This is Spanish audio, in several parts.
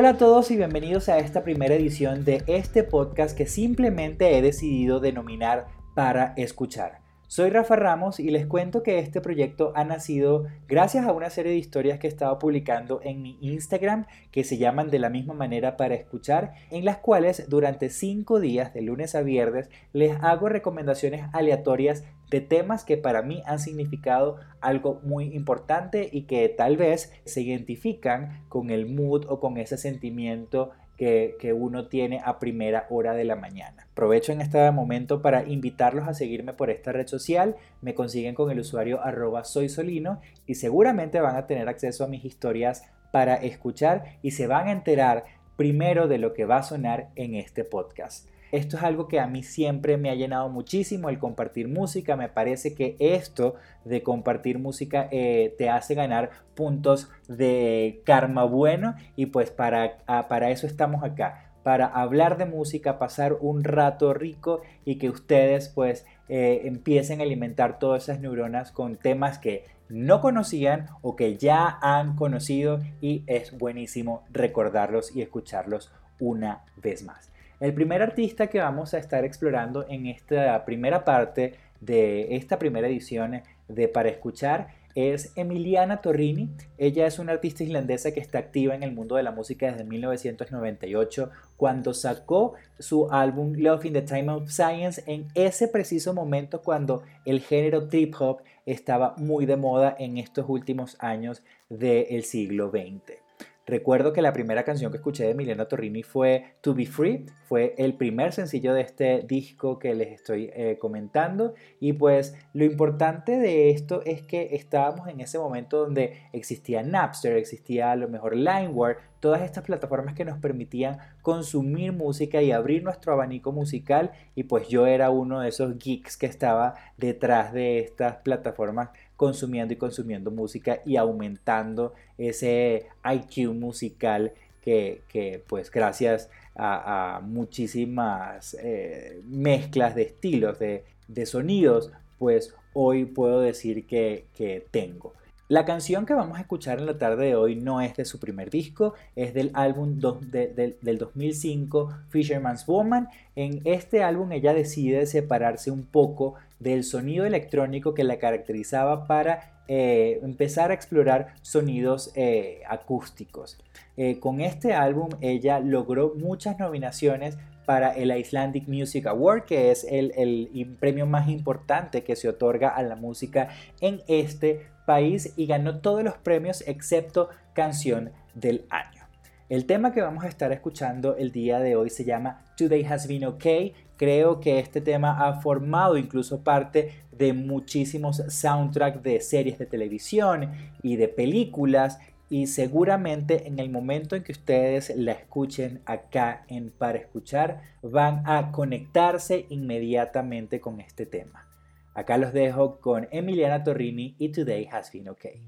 Hola a todos y bienvenidos a esta primera edición de este podcast que simplemente he decidido denominar para escuchar. Soy Rafa Ramos y les cuento que este proyecto ha nacido gracias a una serie de historias que he estado publicando en mi Instagram que se llaman de la misma manera para escuchar, en las cuales durante cinco días de lunes a viernes les hago recomendaciones aleatorias de temas que para mí han significado algo muy importante y que tal vez se identifican con el mood o con ese sentimiento que, uno tiene a primera hora de la mañana. Aprovecho en este momento para invitarlos a seguirme por esta red social. Me consiguen con el usuario arroba soy solino y seguramente van a tener acceso a mis historias para escuchar y se van a enterar primero de lo que va a sonar en este podcast. Esto es algo que a mí siempre me ha llenado muchísimo, el compartir música. Me parece que esto de compartir música eh, te hace ganar puntos de karma bueno y pues para, ah, para eso estamos acá para hablar de música, pasar un rato rico y que ustedes pues eh, empiecen a alimentar todas esas neuronas con temas que no conocían o que ya han conocido y es buenísimo recordarlos y escucharlos una vez más. El primer artista que vamos a estar explorando en esta primera parte de esta primera edición de Para Escuchar es Emiliana Torrini. Ella es una artista islandesa que está activa en el mundo de la música desde 1998, cuando sacó su álbum Love in the Time of Science en ese preciso momento cuando el género trip hop estaba muy de moda en estos últimos años del siglo XX. Recuerdo que la primera canción que escuché de Emiliana Torrini fue To Be Free, fue el primer sencillo de este disco que les estoy eh, comentando. Y pues lo importante de esto es que estábamos en ese momento donde existía Napster, existía a lo mejor LimeWire, todas estas plataformas que nos permitían consumir música y abrir nuestro abanico musical. Y pues yo era uno de esos geeks que estaba detrás de estas plataformas consumiendo y consumiendo música y aumentando ese IQ musical que, pues gracias a, muchísimas eh, mezclas de estilos, de, sonidos, pues hoy puedo decir que, que tengo. La canción que vamos a escuchar en la tarde de hoy no es de su primer disco, es del álbum del 2005 Fisherman's Woman. En este álbum ella decide separarse un poco del sonido electrónico que la caracterizaba para eh, empezar a explorar sonidos eh, acústicos. Eh, con este álbum ella logró muchas nominaciones para el Icelandic Music Award, que es el, premio más importante que se otorga a la música en este país y ganó todos los premios excepto canción del año. El tema que vamos a estar escuchando el día de hoy se llama Today Has Been Okay. Creo que este tema ha formado incluso parte de muchísimos soundtracks de series de televisión y de películas y seguramente en el momento en que ustedes la escuchen acá en Para Escuchar van a conectarse inmediatamente con este tema. Acá los dejo con Emiliana Torrini y Today Has Been Okay.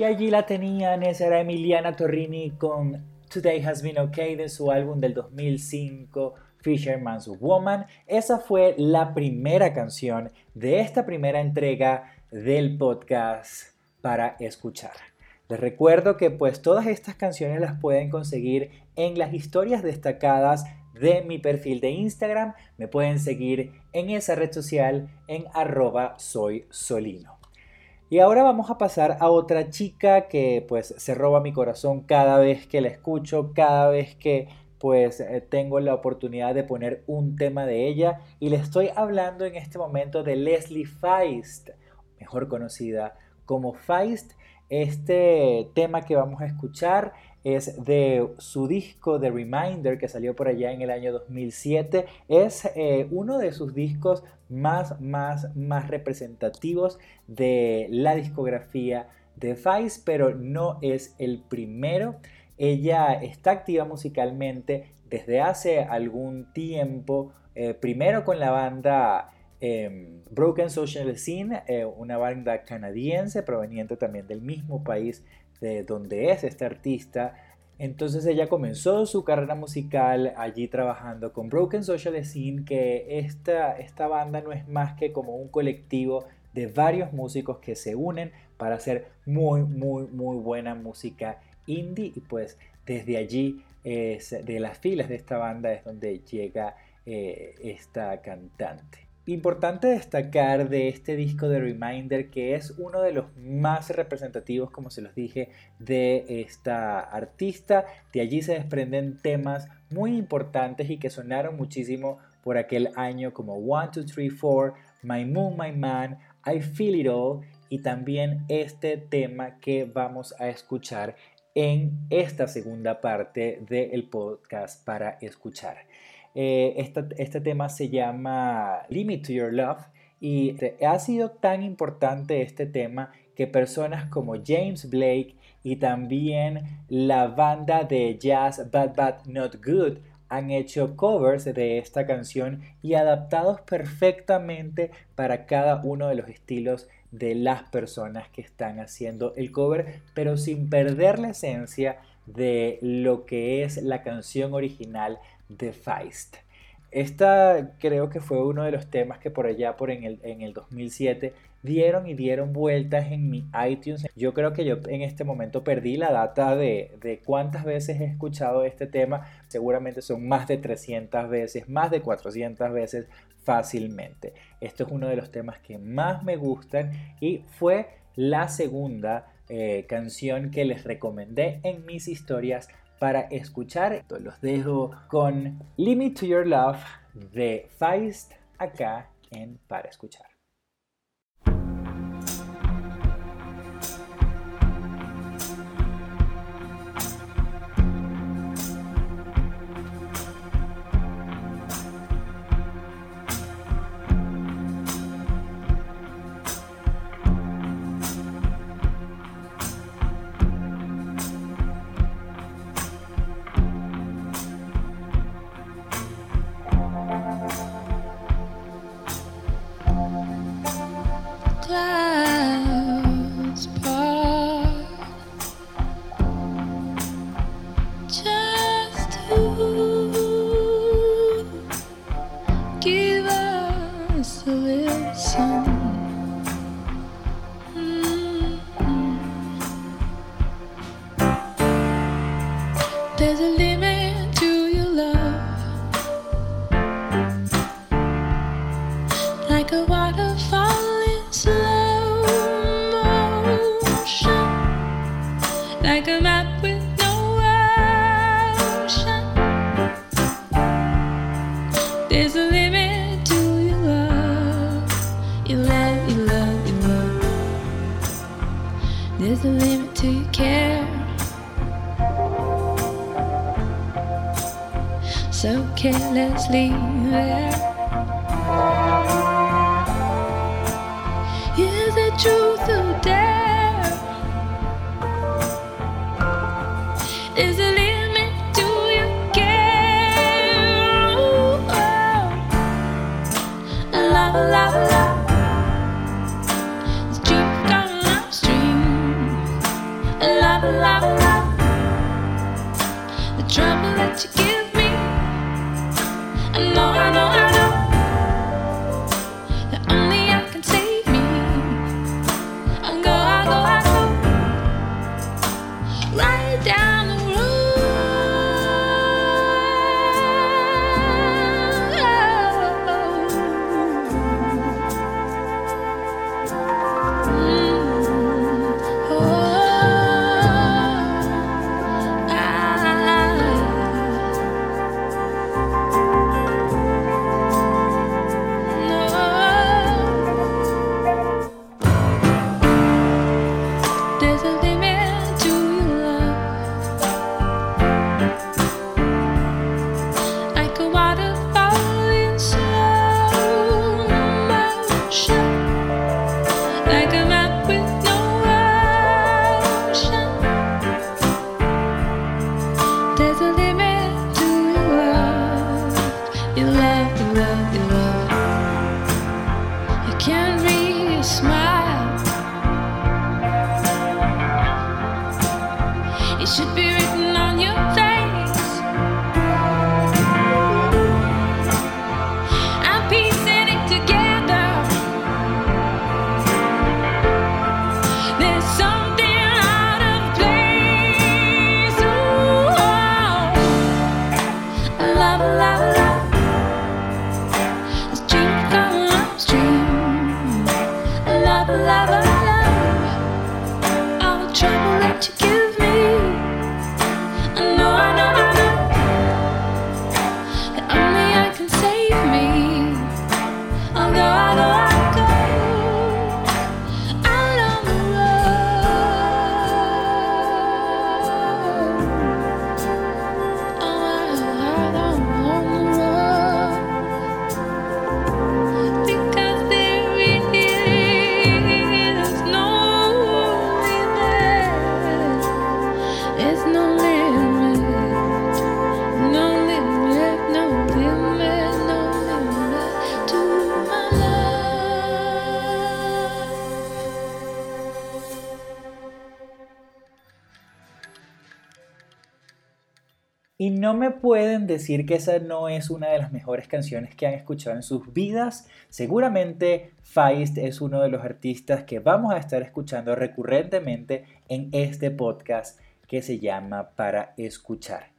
Y allí la tenían, esa era Emiliana Torrini con Today Has Been Okay de su álbum del 2005, Fisherman's Woman. Esa fue la primera canción de esta primera entrega del podcast para escuchar. Les recuerdo que pues todas estas canciones las pueden conseguir en las historias destacadas de mi perfil de Instagram. Me pueden seguir en esa red social en arroba soy solino. Y ahora vamos a pasar a otra chica que pues se roba mi corazón cada vez que la escucho, cada vez que pues eh, tengo la oportunidad de poner un tema de ella y le estoy hablando en este momento de Leslie Feist, mejor conocida como Feist. Este tema que vamos a escuchar es de su disco The Reminder que salió por allá en el año 2007. Es eh, uno de sus discos más, más, más representativos de la discografía de Vice, pero no es el primero. Ella está activa musicalmente desde hace algún tiempo, eh, primero con la banda eh, Broken Social Scene, eh, una banda canadiense proveniente también del mismo país de donde es este artista. Entonces ella comenzó su carrera musical allí trabajando con Broken Social Scene, que esta, esta banda no es más que como un colectivo de varios músicos que se unen para hacer muy, muy, muy buena música indie. Y pues desde allí, es, de las filas de esta banda, es donde llega eh, esta cantante. Importante destacar de este disco de Reminder que es uno de los más representativos, como se los dije, de esta artista. De allí se desprenden temas muy importantes y que sonaron muchísimo por aquel año como 1, 2, 3, 4, My Moon, My Man, I Feel It All y también este tema que vamos a escuchar en esta segunda parte del podcast para escuchar. Eh, este tema se llama Limit to Your Love y ha sido tan importante este tema que personas como James Blake y también la banda de jazz Bad Bad Not Good han hecho covers de esta canción y adaptados perfectamente para cada uno de los estilos de las personas que están haciendo el cover, pero sin perder la esencia de lo que es la canción original de Feist. Esta creo que fue uno de los temas que por allá por en el, en el 2007 dieron y dieron vueltas en mi iTunes. Yo creo que yo en este momento perdí la data de, de cuántas veces he escuchado este tema. Seguramente son más de 300 veces, más de 400 veces fácilmente. Esto es uno de los temas que más me gustan y fue la segunda eh, canción que les recomendé en mis historias para escuchar. Los dejo con Limit to Your Love de Feist acá en Para Escuchar. There's a limit to your care. So carelessly there. Is it truth oh, or dare? pueden decir que esa no es una de las mejores canciones que han escuchado en sus vidas, seguramente Feist es uno de los artistas que vamos a estar escuchando recurrentemente en este podcast que se llama Para Escuchar.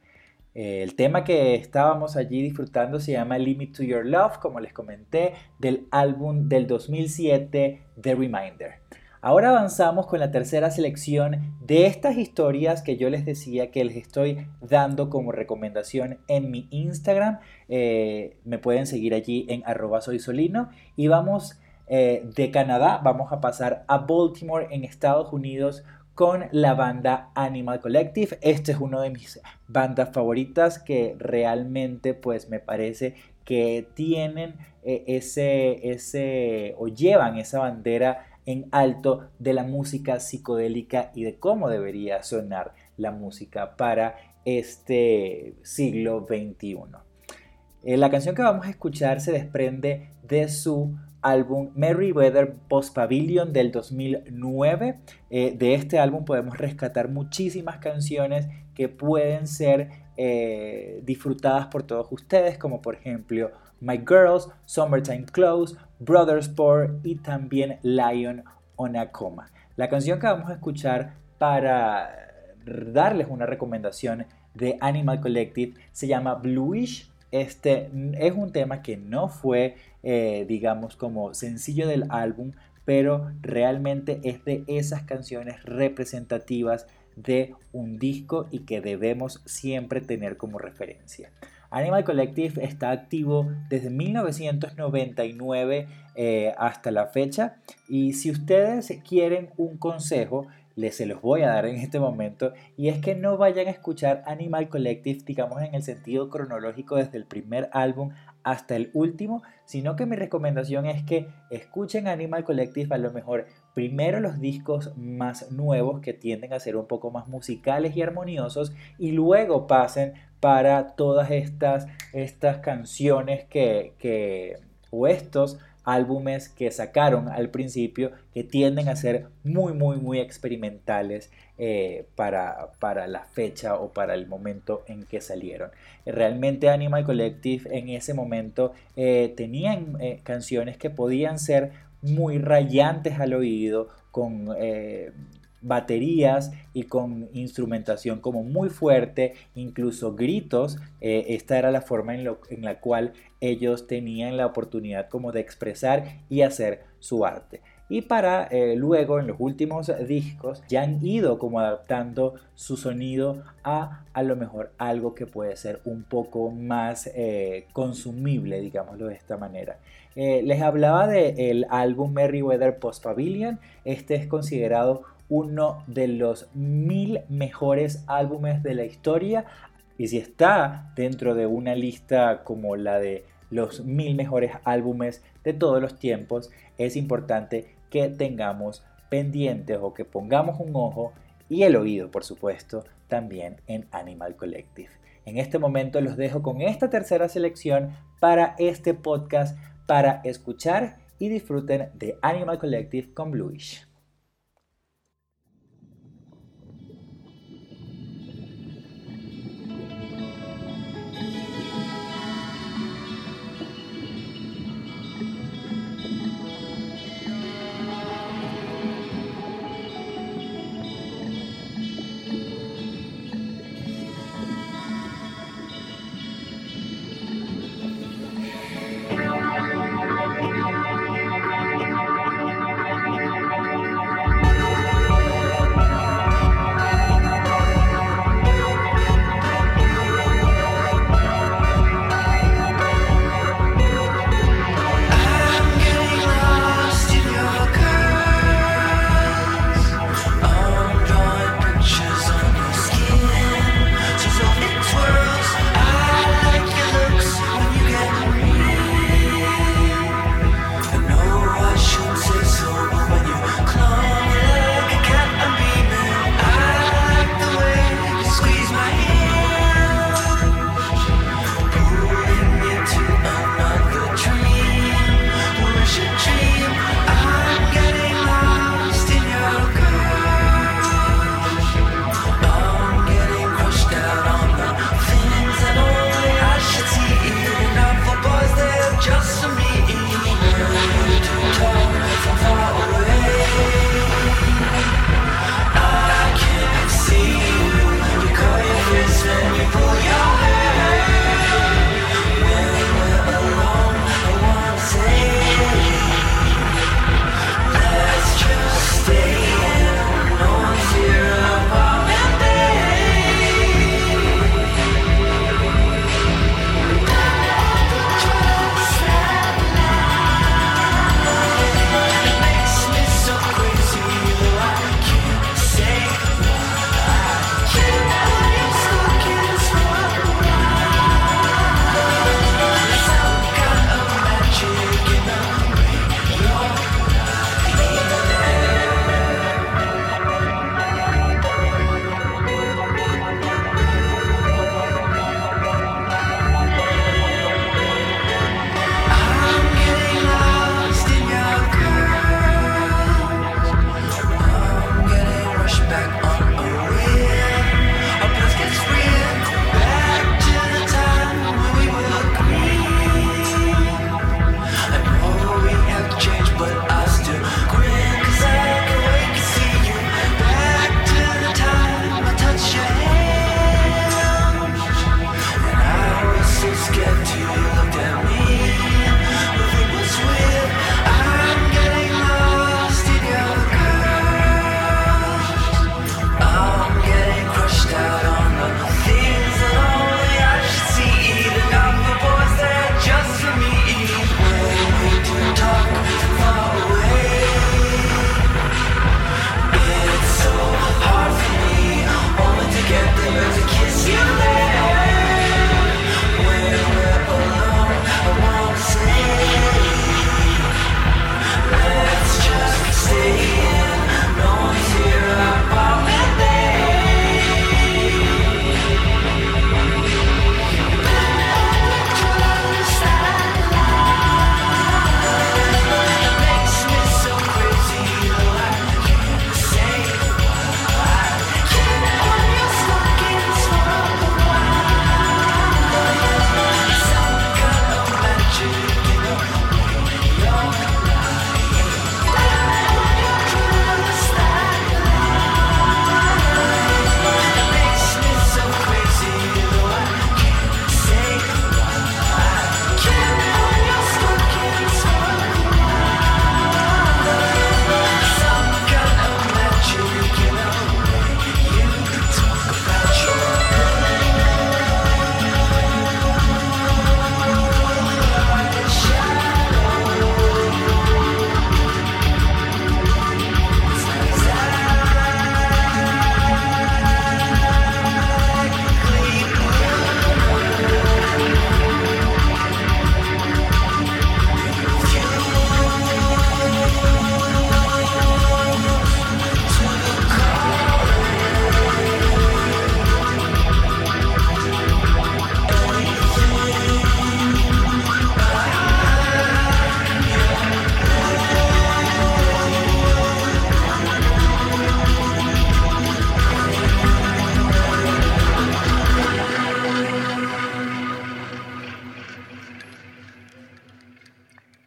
Eh, el tema que estábamos allí disfrutando se llama Limit to Your Love, como les comenté, del álbum del 2007, The Reminder. Ahora avanzamos con la tercera selección de estas historias que yo les decía que les estoy dando como recomendación en mi Instagram. Eh, me pueden seguir allí en arroba soy solino y vamos eh, de Canadá, vamos a pasar a Baltimore en Estados Unidos con la banda Animal Collective. Este es uno de mis bandas favoritas que realmente pues me parece que tienen eh, ese, ese o llevan esa bandera en alto de la música psicodélica y de cómo debería sonar la música para este siglo XXI. Eh, la canción que vamos a escuchar se desprende de su álbum Merryweather Post Pavilion del 2009. Eh, de este álbum podemos rescatar muchísimas canciones que pueden ser eh, disfrutadas por todos ustedes, como por ejemplo My Girls, Summertime Clothes, Brother Sport y también Lion on a Coma. La canción que vamos a escuchar para darles una recomendación de Animal Collective se llama Bluish. Este es un tema que no fue, eh, digamos, como sencillo del álbum, pero realmente es de esas canciones representativas de un disco y que debemos siempre tener como referencia. Animal Collective está activo desde 1999 eh, hasta la fecha. Y si ustedes quieren un consejo, les se los voy a dar en este momento y es que no vayan a escuchar Animal Collective digamos en el sentido cronológico desde el primer álbum hasta el último, sino que mi recomendación es que escuchen Animal Collective a lo mejor primero los discos más nuevos que tienden a ser un poco más musicales y armoniosos y luego pasen para todas estas, estas canciones que, que o estos álbumes que sacaron al principio que tienden a ser muy muy muy experimentales eh, para, para, la fecha o para el momento en que salieron. Realmente Animal Collective en ese momento eh, tenían eh, canciones que podían ser muy rayantes al oído, con baterías y con instrumentación como muy fuerte, incluso gritos. esta era la forma en, en, la cual ellos tenían la oportunidad como de expresar y hacer su arte y para eh, luego en los últimos discos ya han ido como adaptando su sonido a a lo mejor algo que puede ser un poco más eh, consumible, digámoslo de esta manera. Eh, les hablaba del álbum Merryweather Post Pavilion, este es considerado uno de los mil mejores álbumes de la historia y si está dentro de una lista como la de los mil mejores álbumes de todos los tiempos, es importante que tengamos pendientes o que pongamos un ojo y el oído, por supuesto, también en Animal Collective. En este momento los dejo con esta tercera selección para este podcast para escuchar y disfruten de Animal Collective con Bluish.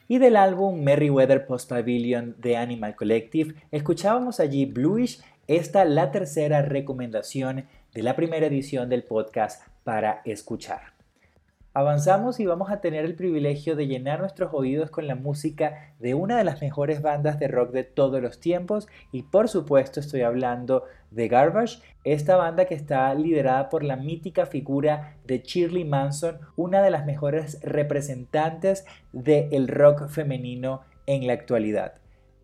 Y del álbum Merryweather Post Pavilion de Animal Collective, escuchábamos allí Bluish, esta la tercera recomendación de la primera edición del podcast para escuchar. Avanzamos y vamos a tener el privilegio de llenar nuestros oídos con la música de una de las mejores bandas de rock de todos los tiempos y por supuesto estoy hablando de Garbage, esta banda que está liderada por la mítica figura de Shirley Manson, una de las mejores representantes del rock femenino en la actualidad.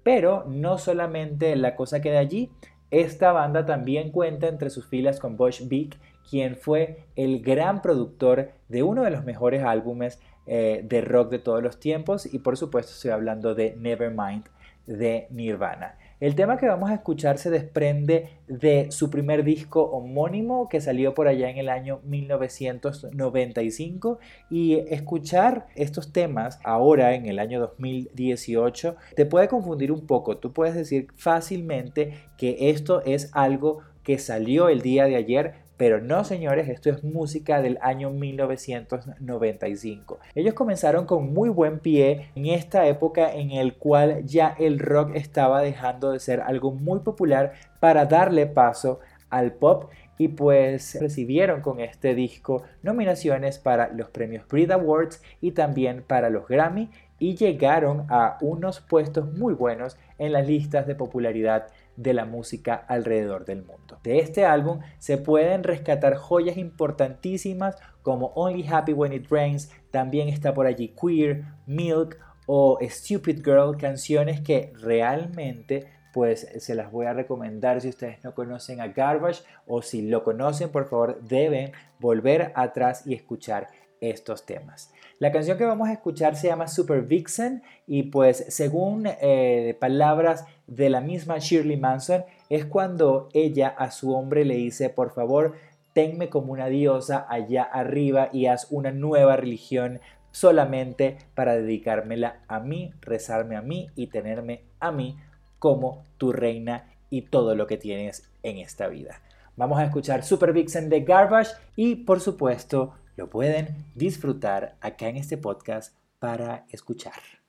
Pero no solamente la cosa queda allí, esta banda también cuenta entre sus filas con Bush Beak quien fue el gran productor de uno de los mejores álbumes eh, de rock de todos los tiempos y por supuesto estoy hablando de Nevermind de Nirvana. El tema que vamos a escuchar se desprende de su primer disco homónimo que salió por allá en el año 1995 y escuchar estos temas ahora en el año 2018 te puede confundir un poco. Tú puedes decir fácilmente que esto es algo que salió el día de ayer, pero no, señores, esto es música del año 1995. Ellos comenzaron con muy buen pie en esta época en el cual ya el rock estaba dejando de ser algo muy popular para darle paso al pop y pues recibieron con este disco nominaciones para los premios Brit Awards y también para los Grammy y llegaron a unos puestos muy buenos en las listas de popularidad de la música alrededor del mundo. De este álbum se pueden rescatar joyas importantísimas como Only Happy When It Rains, también está por allí Queer, Milk o Stupid Girl, canciones que realmente pues se las voy a recomendar si ustedes no conocen a Garbage o si lo conocen, por favor deben volver atrás y escuchar estos temas. La canción que vamos a escuchar se llama Super Vixen y pues según eh, palabras de la misma Shirley Manson es cuando ella a su hombre le dice por favor tenme como una diosa allá arriba y haz una nueva religión solamente para dedicármela a mí, rezarme a mí y tenerme a mí como tu reina y todo lo que tienes en esta vida. Vamos a escuchar Super Vixen de Garbage y por supuesto lo pueden disfrutar acá en este podcast para escuchar.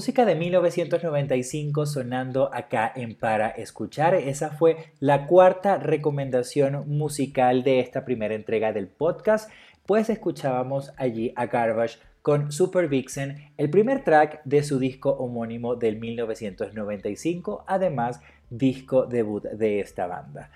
Música de 1995 sonando acá en Para Escuchar. Esa fue la cuarta recomendación musical de esta primera entrega del podcast. Pues escuchábamos allí a Garbage con Super Vixen, el primer track de su disco homónimo del 1995, además disco debut de esta banda.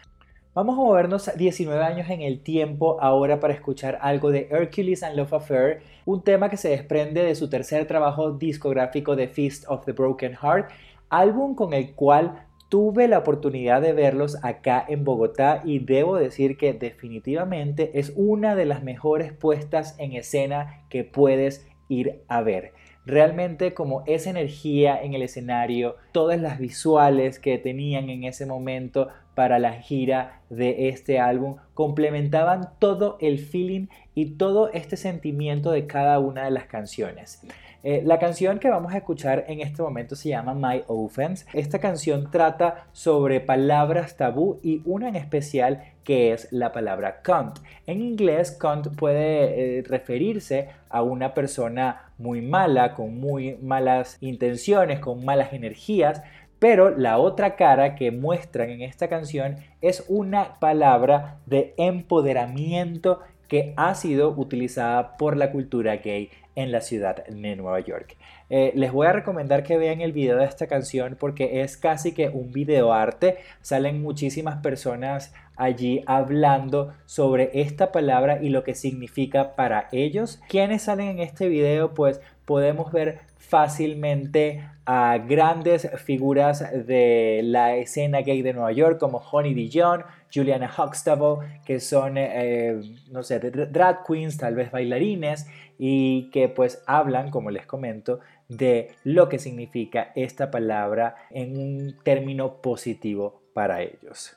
Vamos a movernos 19 años en el tiempo ahora para escuchar algo de Hercules and Love Affair, un tema que se desprende de su tercer trabajo discográfico The Feast of the Broken Heart, álbum con el cual tuve la oportunidad de verlos acá en Bogotá y debo decir que definitivamente es una de las mejores puestas en escena que puedes ir a ver. Realmente como esa energía en el escenario, todas las visuales que tenían en ese momento para la gira de este álbum complementaban todo el feeling y todo este sentimiento de cada una de las canciones. Eh, la canción que vamos a escuchar en este momento se llama My Offense. Esta canción trata sobre palabras tabú y una en especial que es la palabra cunt. En inglés, cunt puede eh, referirse a una persona muy mala, con muy malas intenciones, con malas energías, pero la otra cara que muestran en esta canción es una palabra de empoderamiento que ha sido utilizada por la cultura gay en la ciudad de Nueva York. Eh, les voy a recomendar que vean el video de esta canción porque es casi que un video arte. Salen muchísimas personas allí hablando sobre esta palabra y lo que significa para ellos. Quienes salen en este video pues podemos ver fácilmente a grandes figuras de la escena gay de Nueva York como Honey Dijon, Juliana Huxtable, que son, eh, no sé, drag queens, tal vez bailarines, y que pues hablan, como les comento, de lo que significa esta palabra en un término positivo para ellos.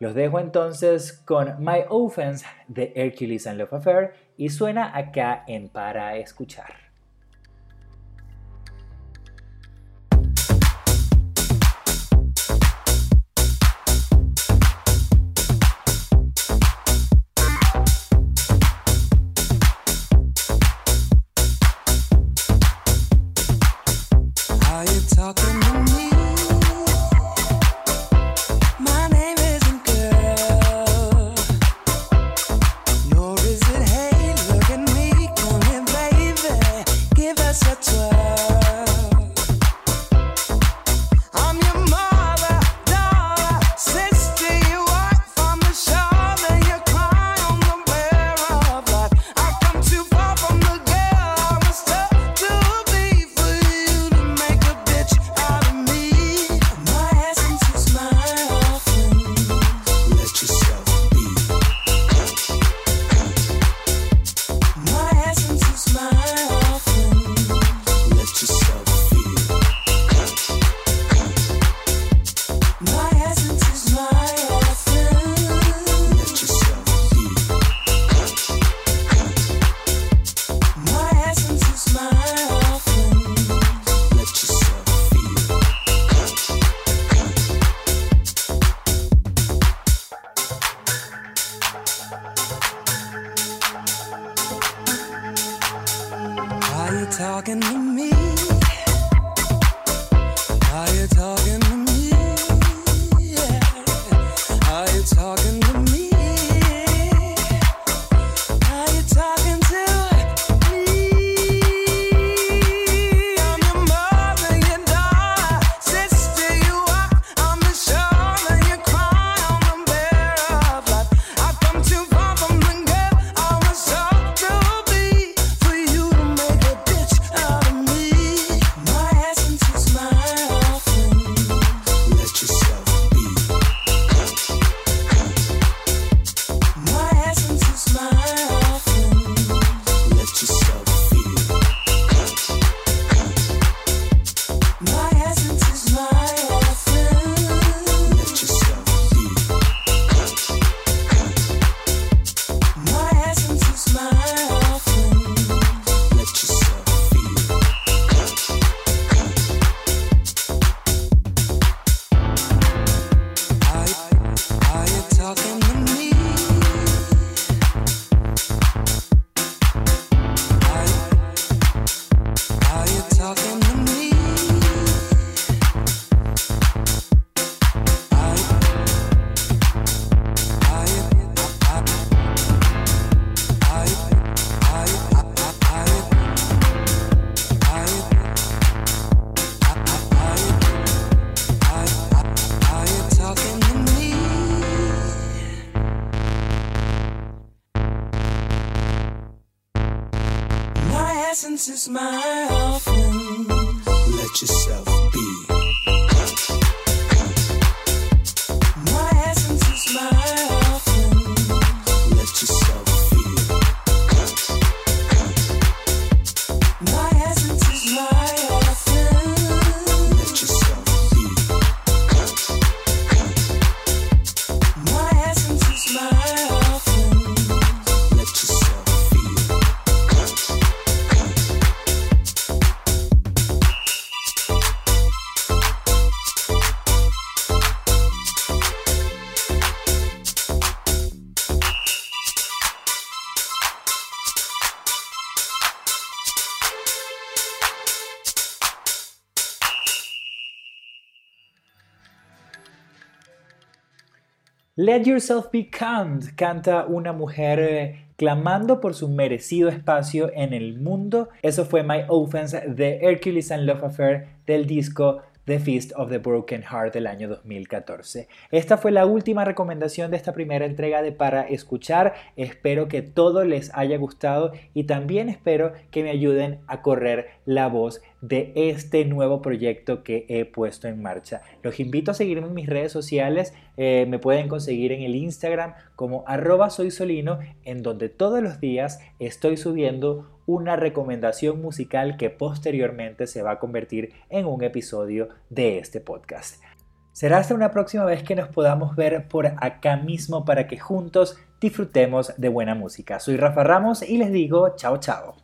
Los dejo entonces con My Offense de Hercules and Love Affair y suena acá en Para Escuchar. is mine. Let Yourself Be Count canta una mujer eh, clamando por su merecido espacio en el mundo. Eso fue My Offense de Hercules and Love Affair del disco The Feast of the Broken Heart del año 2014. Esta fue la última recomendación de esta primera entrega de Para Escuchar. Espero que todo les haya gustado y también espero que me ayuden a correr la voz de este nuevo proyecto que he puesto en marcha. Los invito a seguirme en mis redes sociales. eh, me pueden conseguir en el Instagram como arroba soysolino, en donde todos los días estoy subiendo una recomendación musical que posteriormente se va a convertir en un episodio de este podcast. Será hasta una próxima vez que nos podamos ver por acá mismo para que juntos disfrutemos de buena música. Soy Rafa Ramos y les digo chao chao.